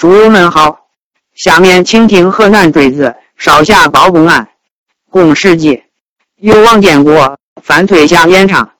书友们好，下面请听河南坠子少侠包公案，共事记，由王建国、范翠霞演唱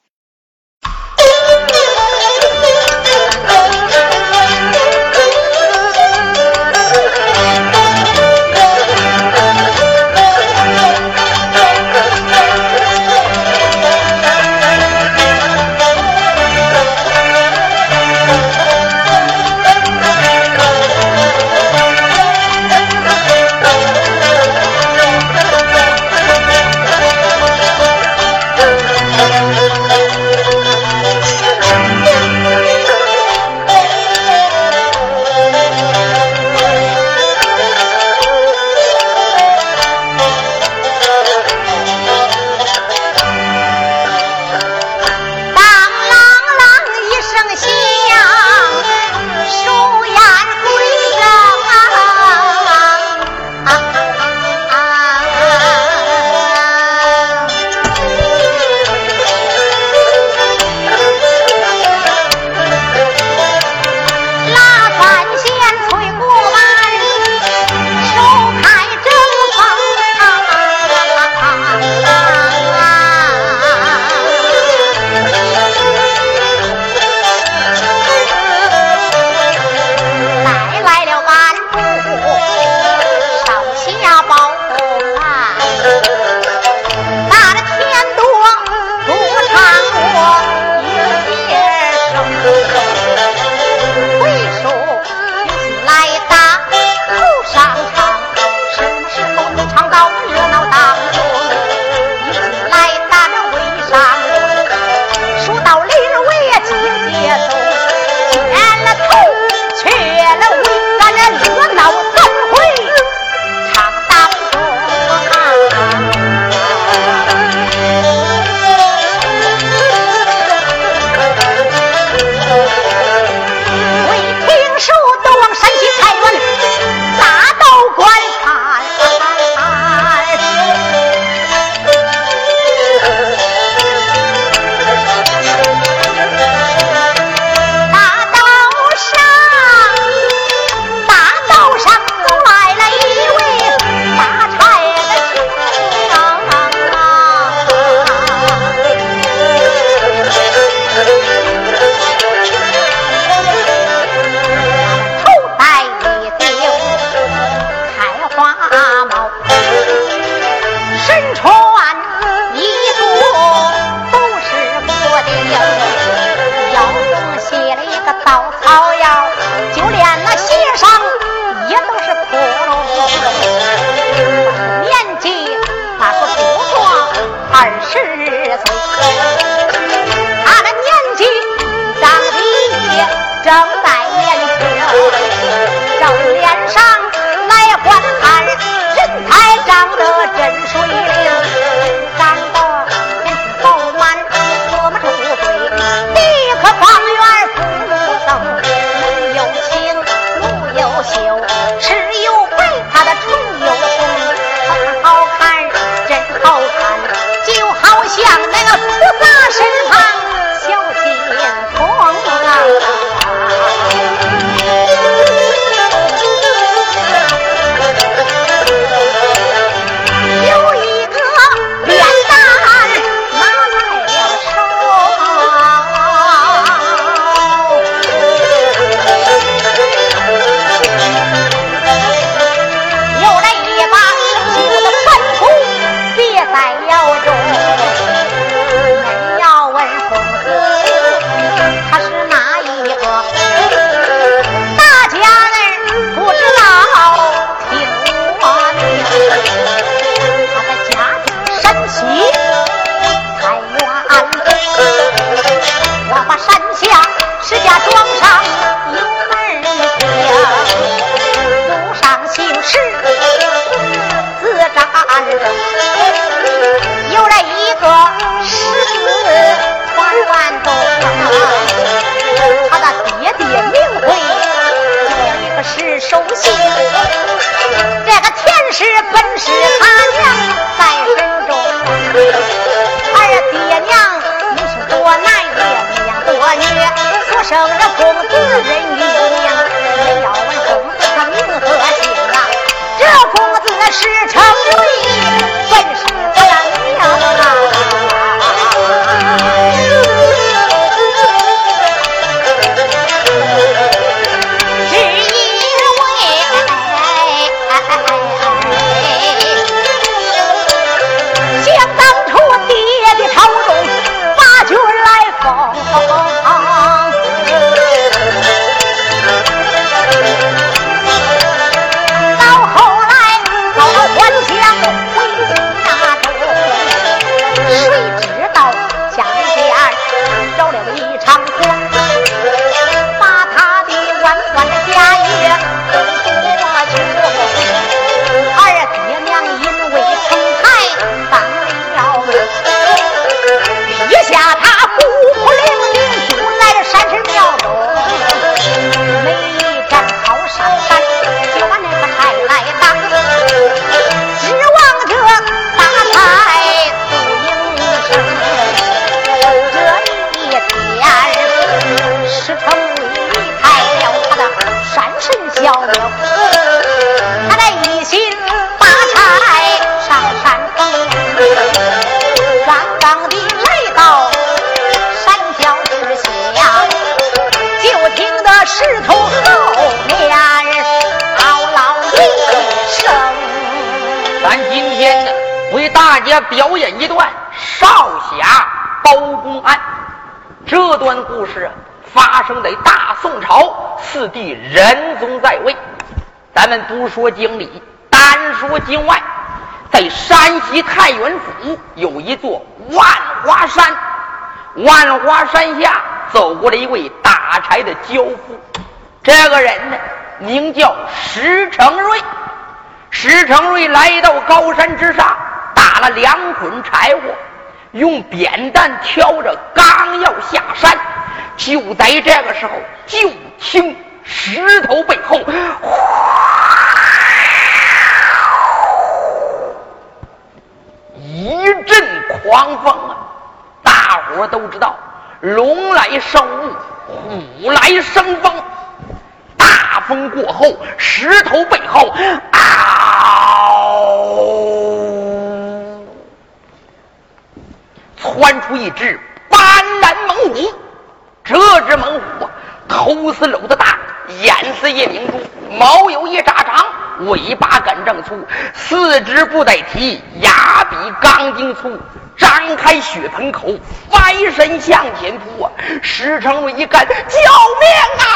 二十岁他的年纪长得也正在年轻正脸上来观看身材长得真水灵他那一心发财上山峰，刚刚的来到山脚之下，就听得石头后面嗷嗷一声。咱今天呢，为大家表演一段少侠包公案。这段故事。发生在大宋朝，四帝仁宗在位。咱们不说经里，单说境外，在山西太原府有一座万花山。万花山下走过了一位打柴的樵夫，这个人呢，名叫石成瑞。石成瑞来到高山之上，打了两捆柴火，用扁担挑着，刚要下山。就在这个时候，就听石头背后，一阵狂风啊！大伙都知道，龙来生雾，虎来生风。大风过后，石头背后，嗷，窜出一只斑斓猛虎。这只猛虎啊，头似篓子大，眼似夜明珠，毛有一扎长，尾巴杆正粗，四肢不带蹄，牙比钢筋粗，张开血盆口，翻身向前扑啊！石成瑞一看，救命啊！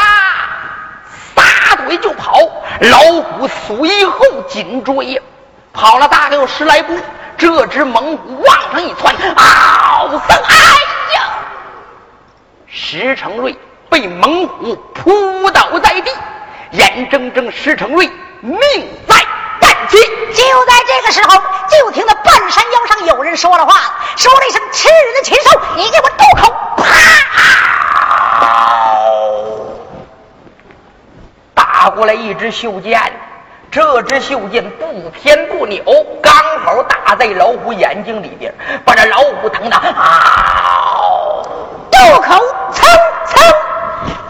撒腿就跑，老虎随后紧追呀，跑了大概有十来步，这只猛虎往上一窜，嗷声，哎呀！石成瑞被猛虎扑倒在地，眼睁睁石成瑞命在旦夕。就在这个时候，就听到半山腰上有人说了话，说了一声：“吃人的禽兽，你给我住口！”啪！打过来一支袖箭，这支袖箭不偏不扭，刚好打在老虎眼睛里边，把这老虎疼的啊！渡口，噌噌，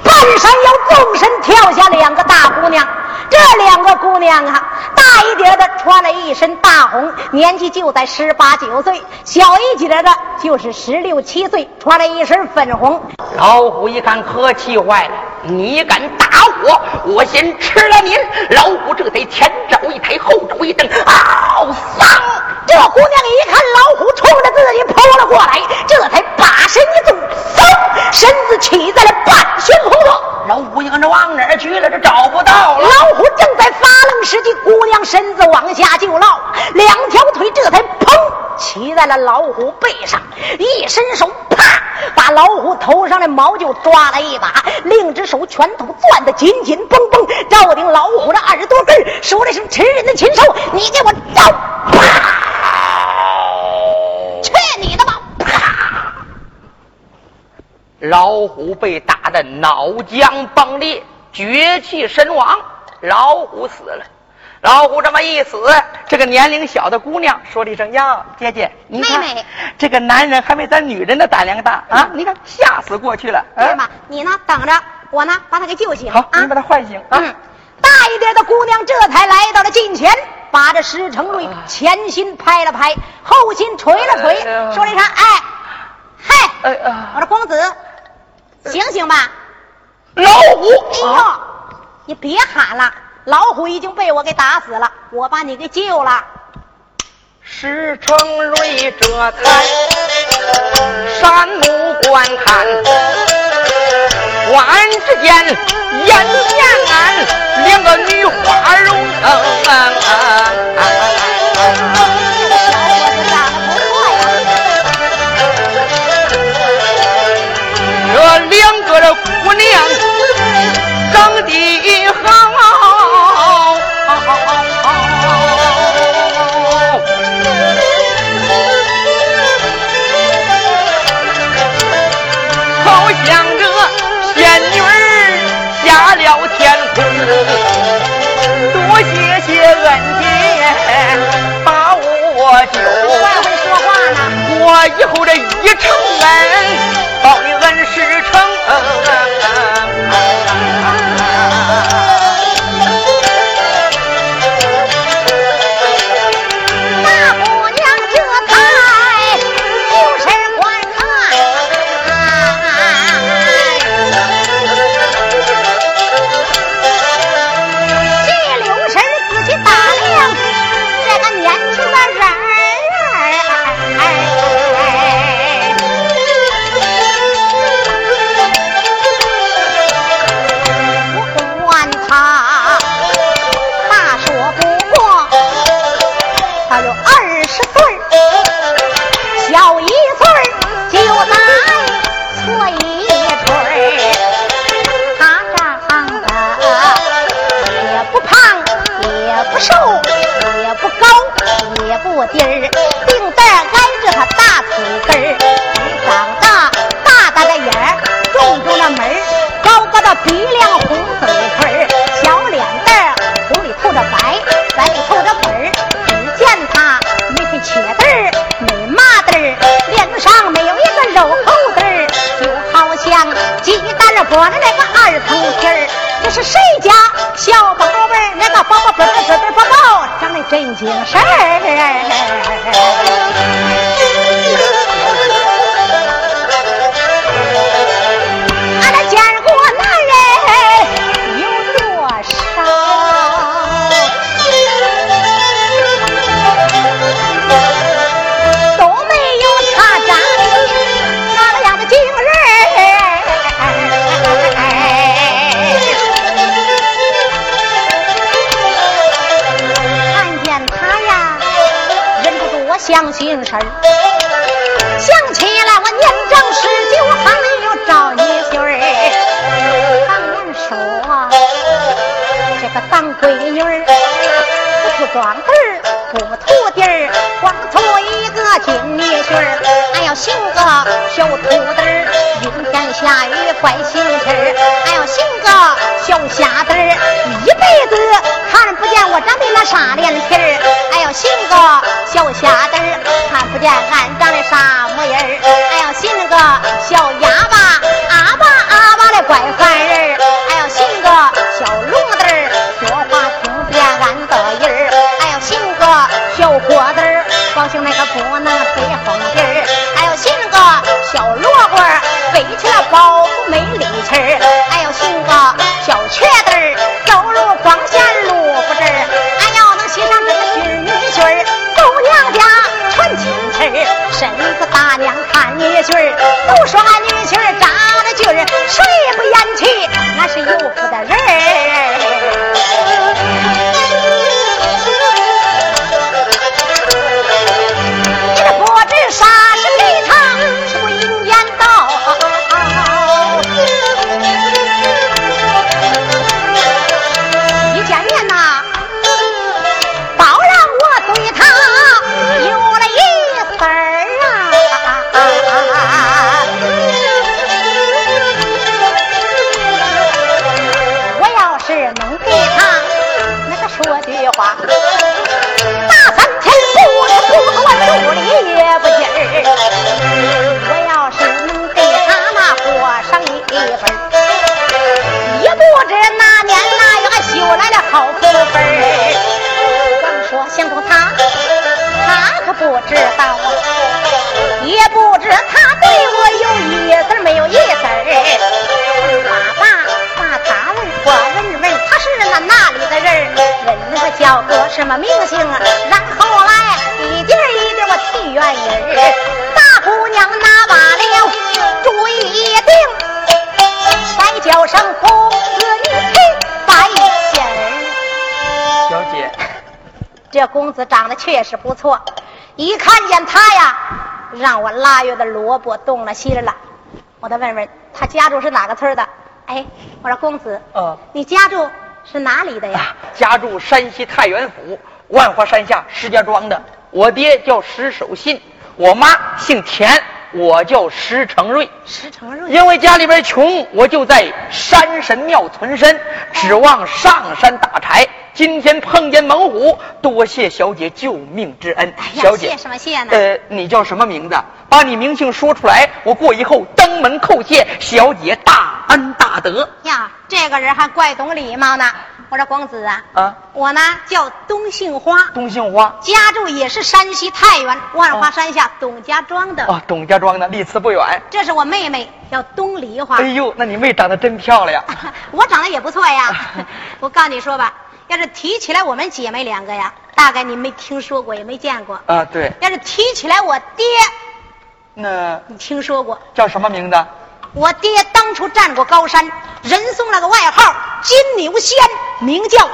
半山腰纵身跳下两个大姑娘。这两个姑娘啊，大一点的穿了一身大红，年纪就在十八九岁；小一点的就是十六七岁，穿了一身粉红。老虎一看，可气坏了！你敢打我，我先吃了你！老虎这才前爪一抬，后爪一蹬，嗷！丧！这姑娘一看老虎冲着自己扑了过来，这才把身一纵，嗖，身子起在了半悬空中。老虎一看，这往哪儿去了？这找不到了。老虎正在发愣时，机姑娘身子往下就落，两条腿这才砰骑在了老虎背上，一伸手，啪，把老虎头上的毛就抓了一把，另一只手拳头攥得紧紧绷绷，照顶老虎的耳朵根说的是吃人的禽兽，你给我招！去老虎被打得脑浆迸裂，绝气身亡。老虎死了，老虎这么一死，这个年龄小的姑娘说了一声：“呀，姐姐，你看这个男人还没咱女人的胆量大啊！你看吓死过去了。”对吧？你呢？等着，我呢把他给救醒。好，你把他唤醒啊！大一点的姑娘这才来到了近前，把这石成瑞前心拍了拍，后心捶了捶，说了一声：“哎，嗨，我说公子，醒醒吧！”老虎，哎呦！你别喊了，老虎已经被我给打死了，我把你给救了。石成瑞这才山目观看，忽然之间眼前两个女花容。这两个姑娘长得好，好像这仙女下了天空。多谢谢恩典把我救，我以后这一城恩。说的那个二层皮儿，这是谁家小宝贝儿？那个宝宝啵啵啵啵啵啵，长得真精神儿。闺女儿不出庄子，不徒弟儿，光出一个金女婿儿。还要寻个小徒弟儿，阴天下雨怪心气儿。还要寻个小瞎子儿，一辈子看不见我长的那啥脸皮儿。还要寻个小瞎子，看不。见俺长的啥模样儿？还要寻个小哑巴，阿巴阿巴的怪烦这公子长得确实不错。一看见他呀，让我腊月的萝卜动了心了。我得问问他家住是哪个村的？哎，我说公子，呃，你家住是哪里的呀？家住山西太原府万华山下石家庄的。我爹叫石守信，我妈姓田，我叫石成瑞。石成瑞，因为家里边穷，我就在山神庙存身，指望上山打柴。今天碰见猛虎，多谢小姐救命之恩。小姐，谢什么谢呢？呃，你叫什么名字？把你名姓说出来，我过以后登门叩谢小姐大恩大德。呀，这个人还怪懂礼貌呢。我说公子啊，啊，我呢叫东杏花，东杏花，家住也是山西太原万花山下董家庄的。哦，董家庄的，离此不远。这是我妹妹，叫东梨花。哎呦，那你妹长得真漂亮。我长得也不错呀。我告诉你说吧。要是提起来我们姐妹两个呀，大概你没听说过，也没见过啊。对。要是提起来我爹，那你听说过？叫什么名字？我爹当初站过高山，人送了个外号“金牛仙”，名叫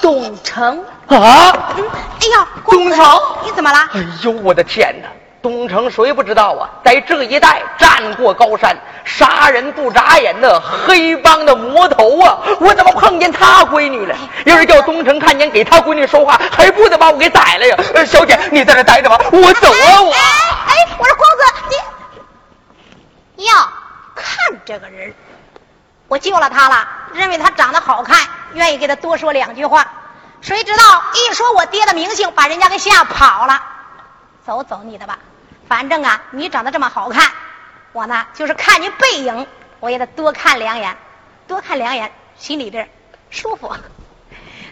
董成。啊！嗯，哎呀，董成，你怎么了？哎呦，我的天哪！东城谁不知道啊？在这一带战过高山，杀人不眨眼的黑帮的魔头啊！我怎么碰见他闺女了？要是叫东城看见给他闺女说话，还不得把我给宰了呀？小姐，你在这待着吧，我走啊！我哎，我说公子，你哟，看这个人，我救了他了，认为他长得好看，愿意给他多说两句话。谁知道一说我爹的名姓，把人家给吓跑了。走走你的吧。反正啊，你长得这么好看，我呢就是看你背影我也得多看两眼，多看两眼，心里边舒服。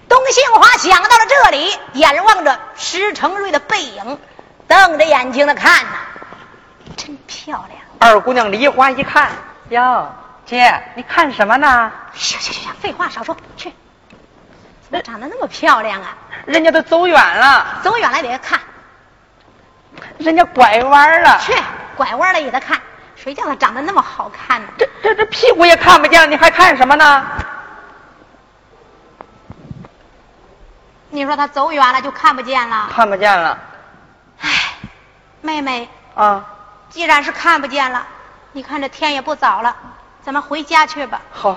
东杏花想到了这里，眼望着石成瑞的背影，瞪着眼睛的看呐，真漂亮。二姑娘梨花一看，哟，姐，你看什么呢？行行行行，废话少说，去。怎么长得那么漂亮啊？人家都走远了，走远了也得看。人家拐弯了，去拐弯了也得看。谁叫她长得那么好看呢？这这这屁股也看不见，你还看什么呢？你说他走远了就看不见了？看不见了。唉，妹妹啊，既然是看不见了，你看这天也不早了，咱们回家去吧。好，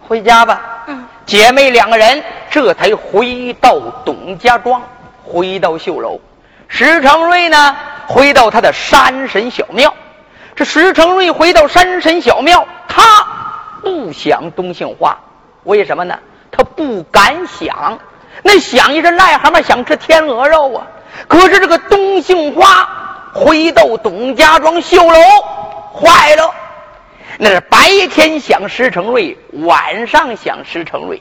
回家吧。嗯。姐妹两个人这才回到董家庄，回到绣楼。石成瑞呢，回到他的山神小庙。这石成瑞回到山神小庙，他不想东杏花，为什么呢？他不敢想。那想一只癞蛤蟆想吃天鹅肉啊！可是这个东杏花回到董家庄绣楼，坏了。那是白天想石成瑞，晚上想石成瑞。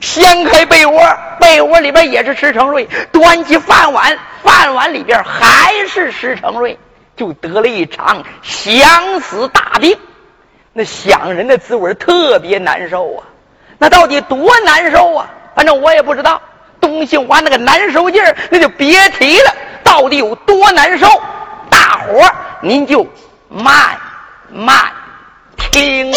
掀开被窝，被窝里边也是石成瑞；端起饭碗，饭碗里边还是石成瑞，就得了一场想死大病。那想人的滋味特别难受啊！那到底多难受啊？反正我也不知道。东杏花那个难受劲儿，那就别提了。到底有多难受？活您就慢慢听。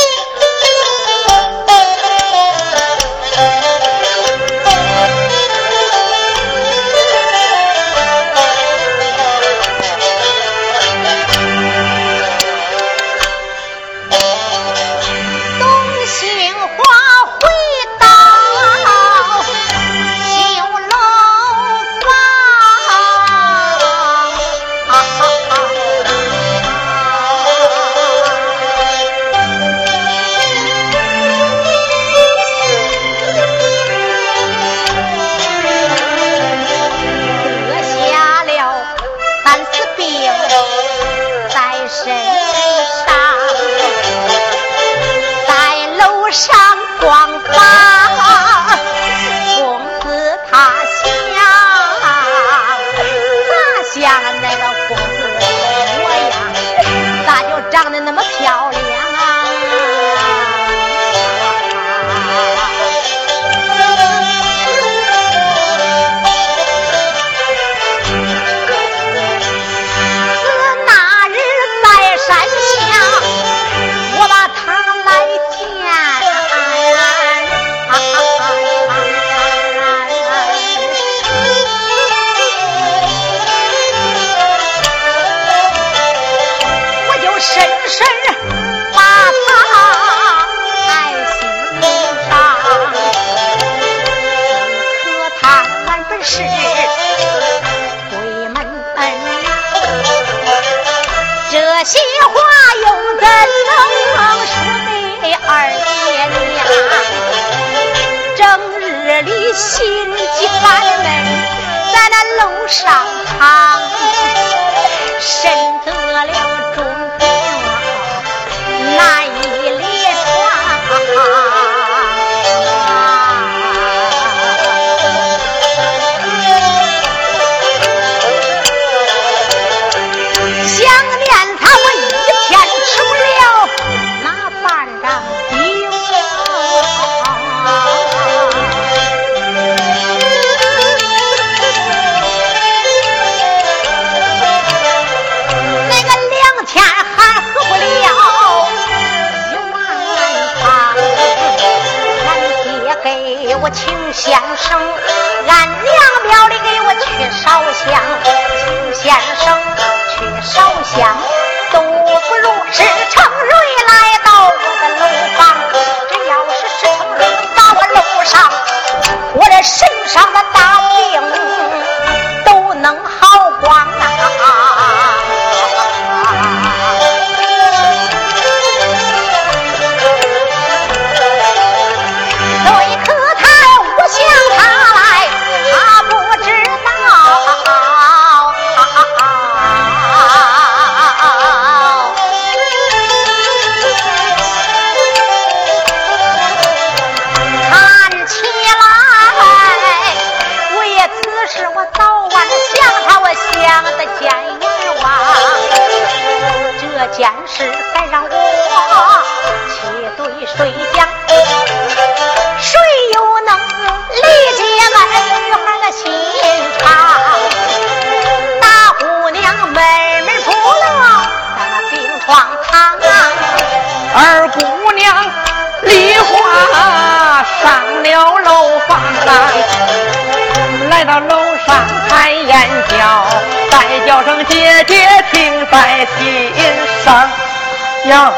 呀，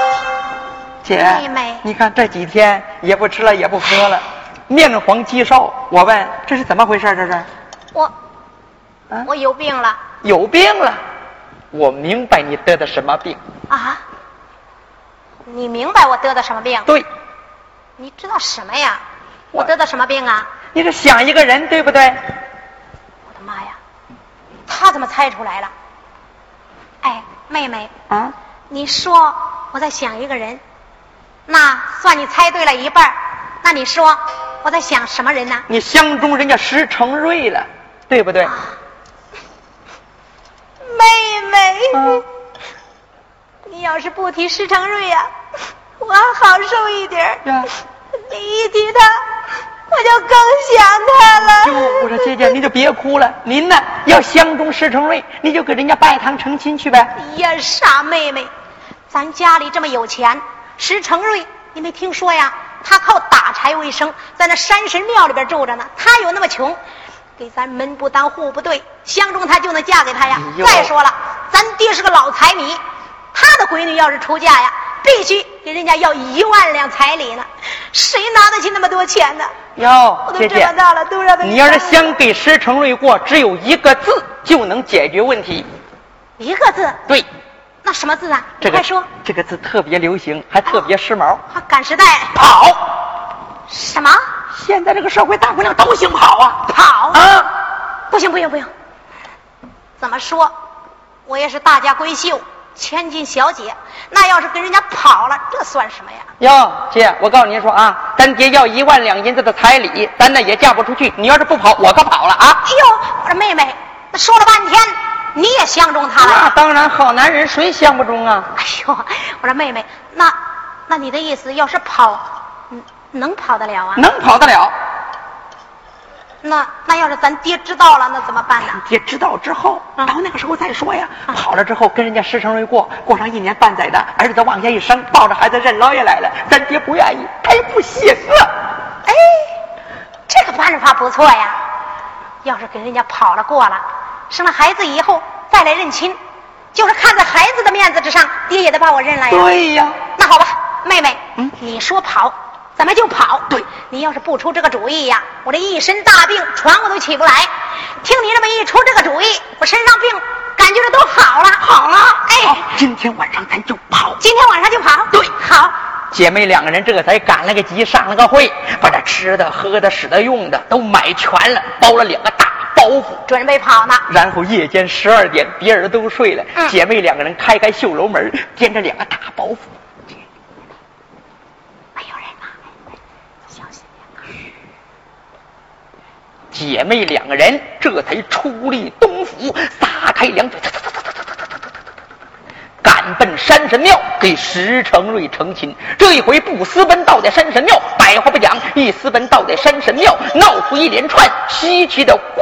姐，妹妹你看这几天也不吃了也不喝了，面黄肌瘦。我问这是怎么回事？这是我啊我有病了有病了。我明白你得的什么病。啊！你明白我得的什么病？对，你知道什么呀？我我得的什么病啊？你是想一个人，对不对？我的妈呀！他怎么猜出来了？哎，妹妹，啊，你说我在想一个人，那算你猜对了一半儿那你说我在想什么人呢？你相中人家石成瑞了，对不对？妹妹，嗯你要是不提石成瑞呀、我还好受一点你一提他，我就更想他了。就我说姐姐，你就别哭了。您呢，要相中石成瑞，你就给人家拜堂成亲去呗。哎 呀，傻妹妹，咱家里这么有钱，石成瑞，你没听说呀？他靠打柴为生，在那山神庙里边住着呢。他有那么穷，给咱门不当户不对，相中他就能嫁给他呀。再说了，咱爹是个老财迷，他的闺女要是出嫁呀，必须给人家要一万两彩礼呢。谁拿得起那么多钱呢？哟我，都姐姐这么，大了，都让他你要是想给石成瑞过，只有一个字就能解决问题。一个字，对，那什么字啊？这个快说。这个字特别流行，还特别时髦。啊，赶时代。跑，什么？现在这个社会大姑娘都兴跑啊跑？啊！不行不行不行！怎么说，我也是大家闺秀，千金小姐，那要是跟人家跑了，这算什么呀？哟，姐，我告诉您说啊，咱爹要一万两银子的彩礼，咱那也嫁不出去。你要是不跑，我可跑了啊！哎呦，我说妹妹，那说了半天，你也相中他了？那当然，好男人谁相不中啊？哎呦，我说妹妹，那那你的意思，要是跑，嗯能跑得了啊？能跑得了。那那要是咱爹知道了，那怎么办呢？爹知道之后，嗯到那个时候再说呀。嗯跑了之后跟人家石成瑞过，过上一年半载的，儿子往下一生，抱着孩子认老爷来了，咱爹不愿意，他也不行啊。哎，这个办法不错呀。要是跟人家跑了过了，生了孩子以后再来认亲，就是看在孩子的面子之上，爹也得把我认了呀。对呀，那好吧，妹妹，嗯你说跑，咱们就跑。对，你要是不出这个主意呀，我这一身大病，床我都起不来。听你这么一出这个主意，我身上病感觉着都好了。好了，哎，，今天晚上咱就跑。今天晚上就跑。对好，姐妹两个人这才赶了个集，上了个会，把这吃的、喝的、使的、用的都买全了，包了两个大包袱。准备跑呢。然后夜间十二点，别人都睡了，嗯姐妹两个人开开绣楼门，掂着两个大包袱。没有人呢，小心点。姐妹两个人这才出力东府，撒开两腿，赶奔山神庙给石成瑞成亲。这一回不私奔到在山神庙，百话不讲，一私奔到在山神庙，闹出一连串稀奇的故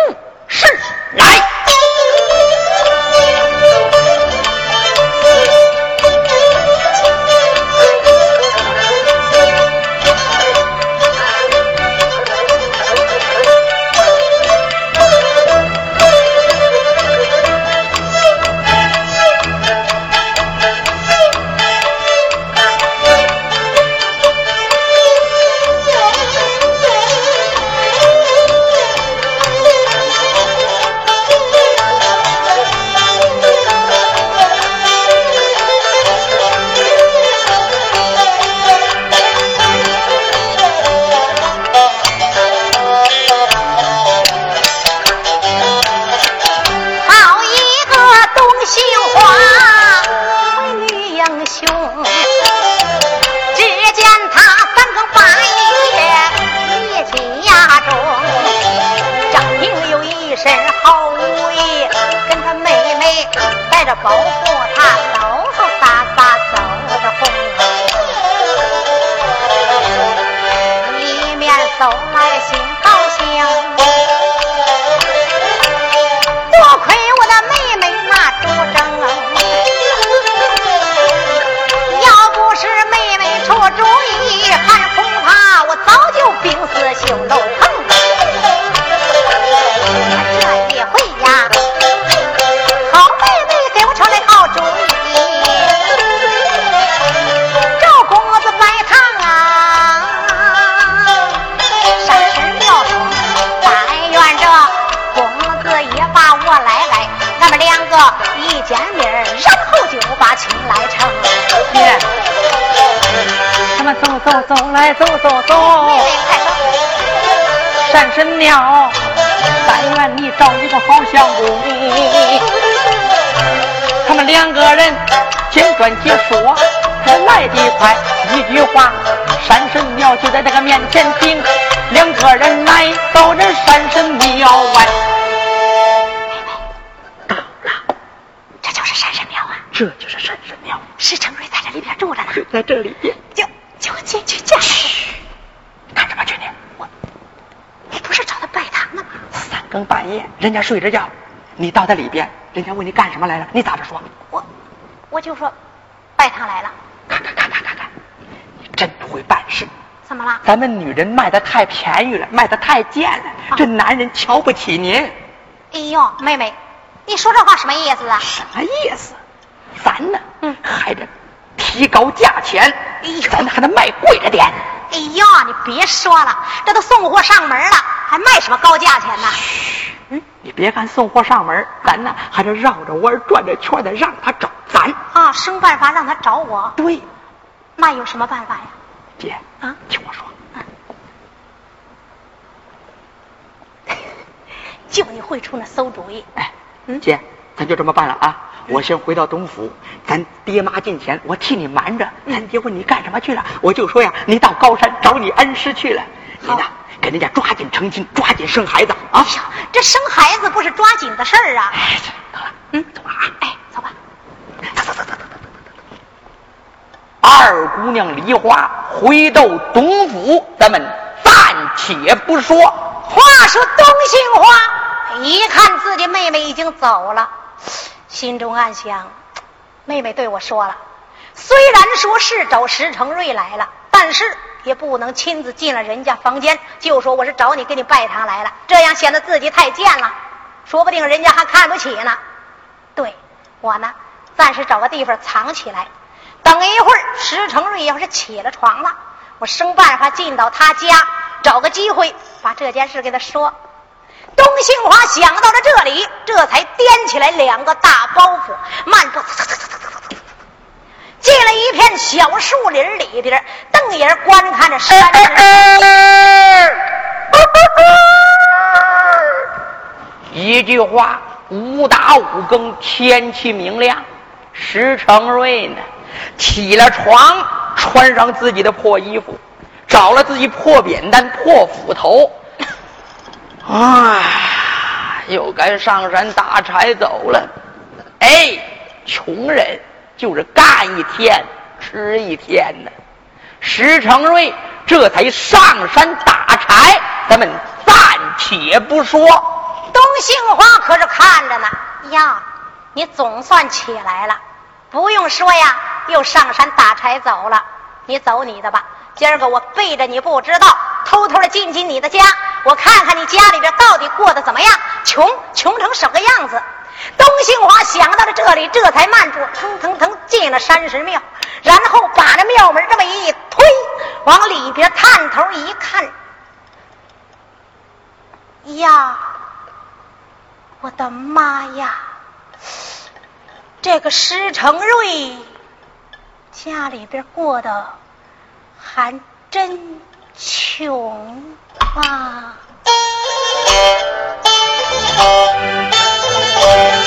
行。山神庙，但愿你找一个好相公。他们两个人简短解说，来得快，一句话，山神庙就在这个面前停。两个人来到这山神庙外，到了，这就是山神庙啊！这就是山神庙，石成瑞在这里边住着呢，就在这里边，就就进去见。嘘，干什么去呢？我，你不是找他拜堂呢吗？三更半夜，人家睡着觉，你到他里边，人家问你干什么来了，你咋着说？我，我就说拜堂来了。看看看看看看，你真会办事。怎么了？咱们女人卖的太便宜了，卖的太贱了，这男人瞧不起您。哎呦，妹妹，你说这话什么意思啊？什么意思？咱呢，嗯，还得提高价钱，哎呦，咱还得卖贵着点。哎呦，你别说了，这都送货上门了，还卖什么高价钱呢？你别看送货上门，咱呢还得绕着弯转着圈的让他找咱。啊，生办法让他找我。对，那有什么办法呀？姐啊，听我说，就你会出那馊主意。哎，嗯，姐，咱就这么办了啊！我先回到东府，咱爹妈近前，我替你瞒着。咱爹问你干什么去了，我就说呀，你到高山找你恩师去了。你呢，给人家抓紧成亲，抓紧生孩子啊！这生孩子不是抓紧的事儿啊！哎，得了，嗯，走吧啊！哎，走吧。走走走走走走走走。二姑娘梨花回到董府，咱们暂且不说。话说东杏花一看自己妹妹已经走了，心中暗想：妹妹对我说了，虽然说是找石成瑞来了，但是也不能亲自进了人家房间，就说我是找你给你拜堂来了，这样显得自己太贱了，说不定人家还看不起呢。对我呢，暂时找个地方藏起来，等一会儿石成瑞要是起了床了，我生办法进到他家。找个机会把这件事给他说。东杏花想到了这里，这才掂起来两个大包袱，漫步进了一片小树林里边，瞪眼观看着山。一句话，五打五更，天气明亮。石成瑞呢，起了床，穿上自己的破衣服。找了自己破扁担、破斧头，哎，又该上山打柴走了。哎，穷人就是干一天吃一天呢。石成瑞这才上山打柴，咱们暂且不说。东杏花可是看着呢，呀，你总算起来了，不用说呀，又上山打柴走了。你走你的吧。今儿个我背着你不知道，偷偷的进进你的家，我看看你家里边到底过得怎么样，穷穷成什么样子。东兴华想到了这里，这才慢住，腾腾腾进了山神庙，然后把那庙门这么一推，往里边探头一看，呀，我的妈呀！这个施成瑞家里边过得。还真穷啊！Thank.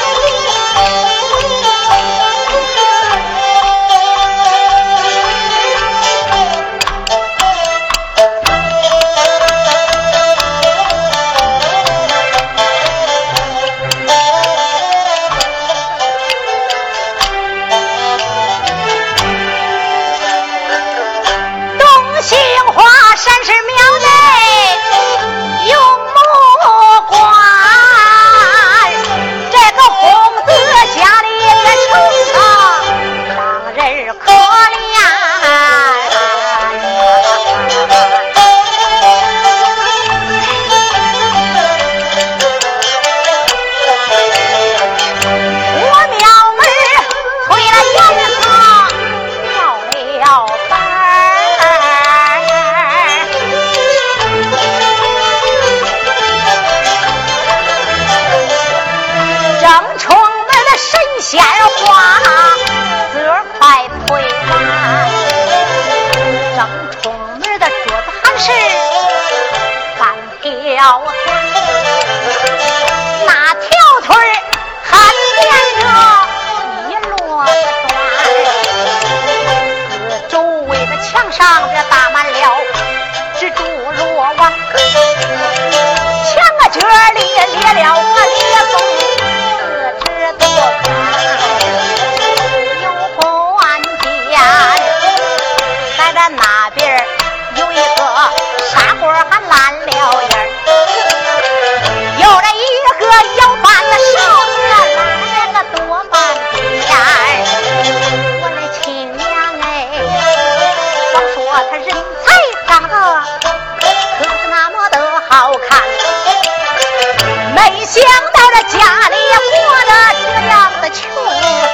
想到这家里过得这样的穷，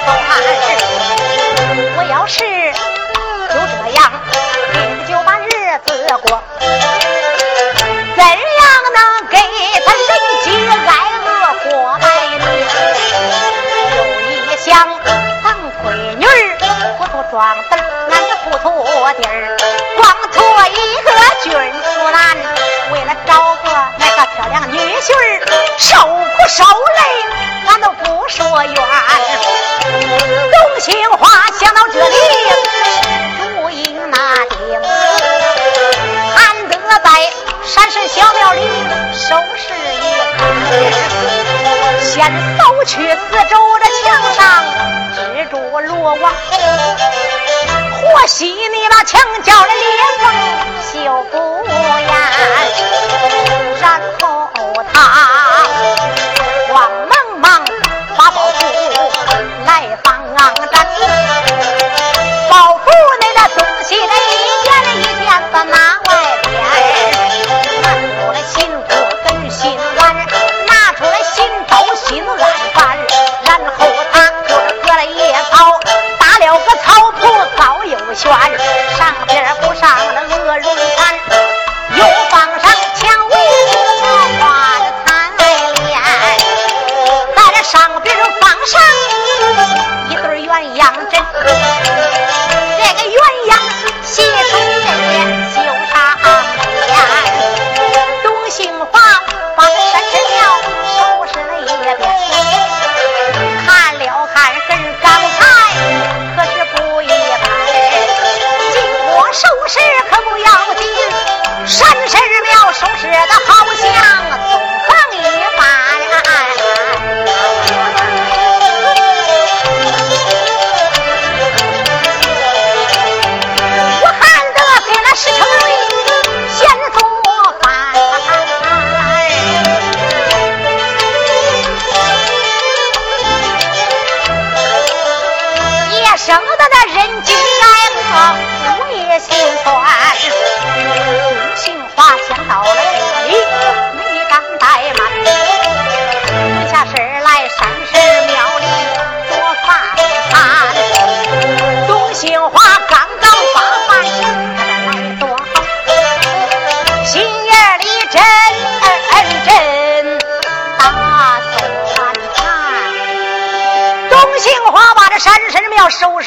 酸日子我要是就这样，就把日子过，怎样能给他邻居挨饿过？呢，又一想，当闺女，糊涂庄子，俺是糊涂地，光图一个军子男，为了找个那个漂亮女婿。受苦受累，俺都不说怨。董兴华想到这里，不阴那定，还得在山神小庙里收拾一番？先搜去四周的墙上蜘蛛罗网，或许你那墙角的裂缝修不完，然。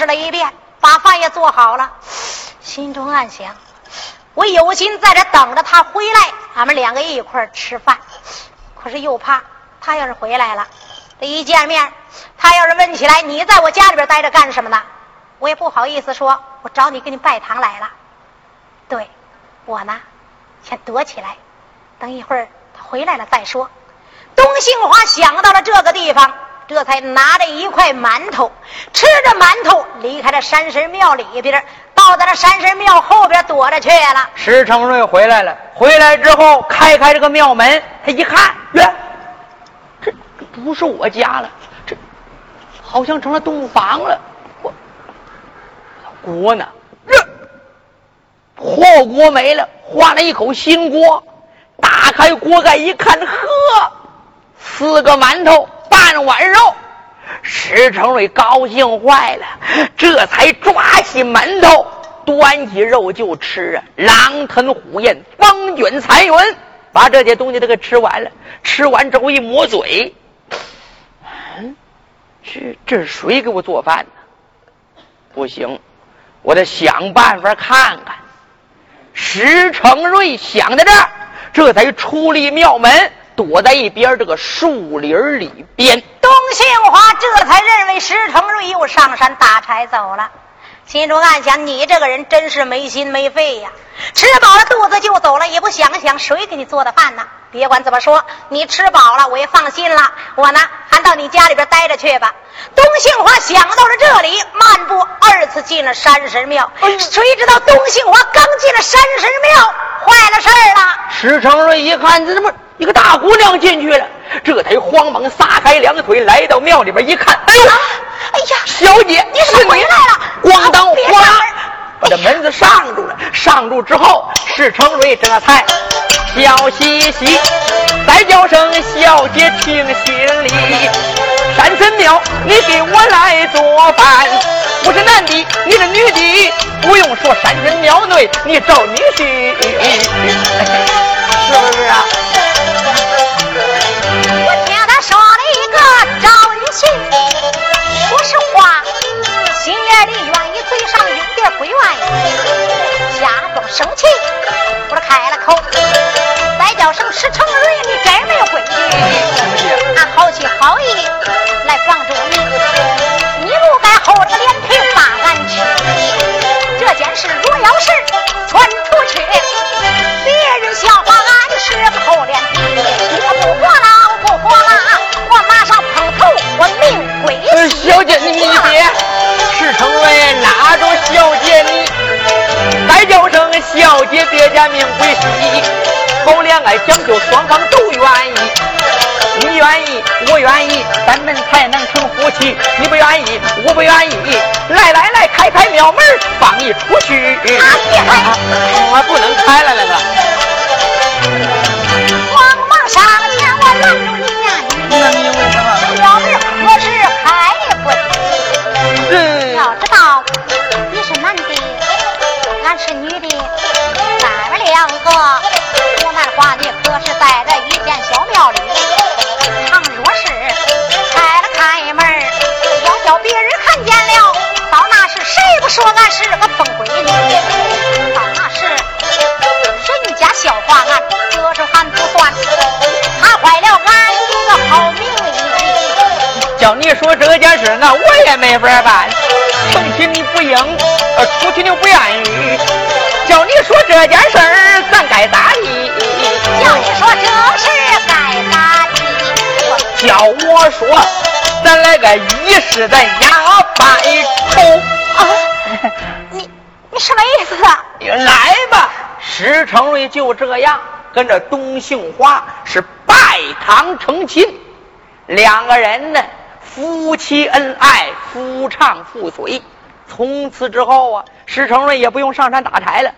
了一遍，把饭也做好了，心中暗想：我有心在这等着他回来，俺们两个一块吃饭。可是又怕他要是回来了，这一见面，他要是问起来你在我家里边待着干什么呢？我也不好意思说，我找你给你拜堂来了。对，我呢，先躲起来，等一会儿他回来了再说。东杏花想到了这个地方。这才拿着一块馒头，吃着馒头离开了山神庙里边，到在了山神庙后边躲着去了。石成瑞回来了，回来之后开开这个庙门，他一看，呀，这不是我家了，这好像成了洞房了。我锅呢？火锅没了，换了一口新锅。打开锅盖一看，呵，四个馒头。半碗肉，石成瑞高兴坏了，这才抓起馒头，端起肉就吃啊！狼吞虎咽，风卷残云，把这些东西都给吃完了。吃完之后一抹嘴，嗯，这这是谁给我做饭呢？不行，我得想办法看看。石成瑞想到这儿，这才出离庙门。躲在一边这个树林里边，东杏花这才认为石成瑞又上山打柴走了。心中暗想：你这个人真是没心没肺呀！吃饱了肚子就走了，也不想想谁给你做的饭呢？别管怎么说，你吃饱了我也放心了。我呢，还到你家里边待着去吧。东杏花想到了这里，漫步二次进了山神庙。谁知道东杏花刚进了山神庙，坏了事儿了。石成瑞一看，这怎么一个大姑娘进去了？这才慌忙撒开两腿，来到庙里边一看，哎呦，哎呀，小姐，你怎么回来了？咣当哗啦，把这哎门子上住了。上住之后，史成瑞这才笑嘻嘻，再叫声小姐听心里。山神庙，你给我来做饭。我是男的，你是女的，不用说山神庙内你找女婿，是不是啊？赵女信，说实话，心眼里愿意，嘴上有点不愿意，假装生气，我开了口，再叫声石成瑞，你真没有规矩，俺好心好意来帮助你，你不该厚着脸皮骂俺去。这件事若要是传出去，别人笑话俺是小姐，别家命归西。好恋爱讲究双方都愿意，你愿意，我愿意，咱们才能成夫妻。你不愿意，我不愿意，来来来，开开庙门，放你出去。我不能开了那个。慌忙上前，我拦住说俺是个疯闺女？到那时人家笑话俺，这事还不算，还坏了俺一个好名誉。叫你说这件事，那我也没法办。成亲你不应，呃，出去你不愿意。叫你说这件事儿，咱该咋地？叫你说这事该咋地？叫我说，咱来个一世咱压百头。啊，你你什么意思啊？来吧，石成瑞就这样跟着东杏花是拜堂成亲，两个人呢夫妻恩爱，夫唱妇随。从此之后啊，石成瑞也不用上山打柴了。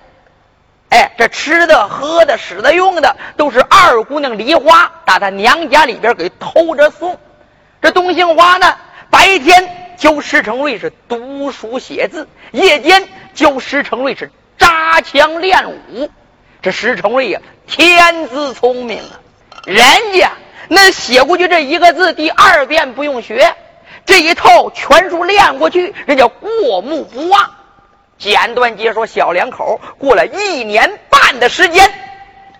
哎，这吃的、喝的、使的、用的，都是二姑娘梨花打他娘家里边给偷着送。这东杏花呢，白天教石成瑞是读书写字，夜间教石成瑞是扎枪练武。这石成瑞呀，天资聪明啊，人家那写过去这一个字，第二遍不用学，这一套全书练过去，人家过目不忘。简短解说，小两口过了一年半的时间，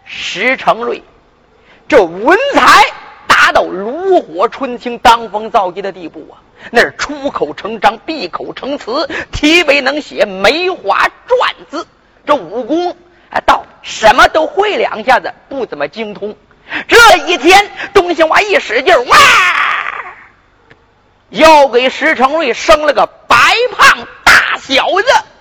石成瑞这文才达到炉火纯青、当风造极的地步啊！那是出口成章，闭口成词，题为能写梅花篆字。这武功啊，到什么都会两下子，不怎么精通。这一天，东西娃一使劲，哇，要给石成瑞生了个白胖大小子。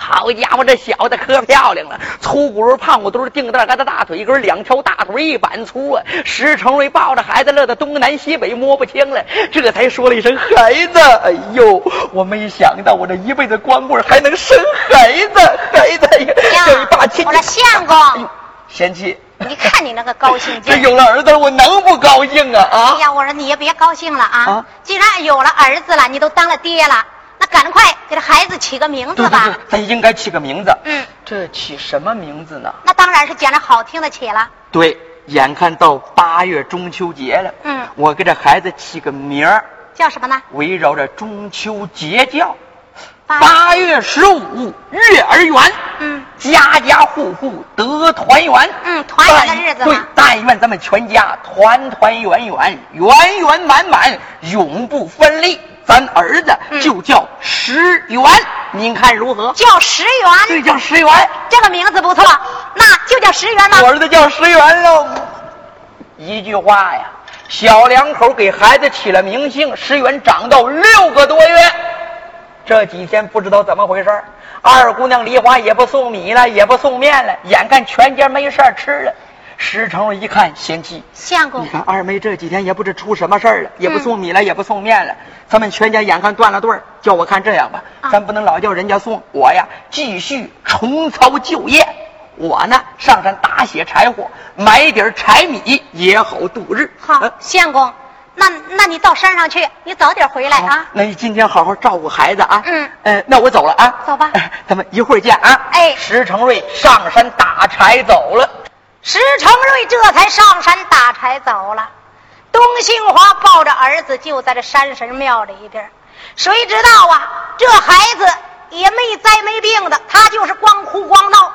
好家伙，这小子可漂亮了，粗骨肉胖骨墩儿，腚蛋儿疙瘩大腿根，两条大腿一板粗啊！石成瑞抱着孩子乐得东南西北摸不清了，这才说了一声“孩子”。哎呦，我没想到我这一辈子光棍还能生孩子，孩子呀！这一把亲我说相公贤妻，你看你那个高兴劲这。有了儿子，我能不高兴啊？啊！哎呀，我说你也别高兴了啊！啊既然有了儿子了，你都当了爹了，那赶快给这孩子起个名字吧。对对对，咱应该起个名字。嗯，这起什么名字呢？那当然是捡着好听的起了。对，眼看到八月中秋节了，嗯我给这孩子起个名儿，叫什么呢？围绕着中秋节叫。八八月十五月儿圆，嗯，家家户户得团圆。嗯团圆的日子对，但愿咱们全家团团圆圆，圆圆满满，永不分离。咱儿子嗯就叫石元。您看如何？叫石元，对，叫石元。这个名字不错，那就叫石元吧。我儿子叫石元喽。一句话呀，小两口给孩子起了名姓，石元长到六个多月。这几天不知道怎么回事二姑娘梨花也不送米了，也不送面了，眼看全家没事吃了。石成瑞一看，嫌弃相公，你看二妹这几天也不知出什么事儿了，也不送米了，也不送面了，咱们全家眼看断了顿儿。叫我看这样吧，咱不能老叫人家送，我呀继续重操旧业。我呢上山打些柴火，买点柴米也好度日。好，相公。那，那你到山上去，你早点回来啊。那你今天好好照顾孩子啊。嗯。呃，那我走了啊。走吧。咱们一会儿见啊。哎。石成瑞上山打柴走了。石成瑞这才上山打柴走了。东兴华抱着儿子就在这山神庙里边，谁知道啊？这孩子也没灾没病的，他就是光哭光闹。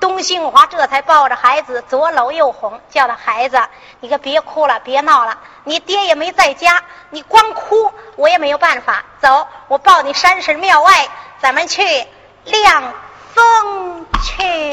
东兴华这才抱着孩子左搂右哄，叫他孩子，你可别哭了，别闹了。你爹也没在家，你光哭我也没有办法。走，我抱你山神庙外，咱们去亮风切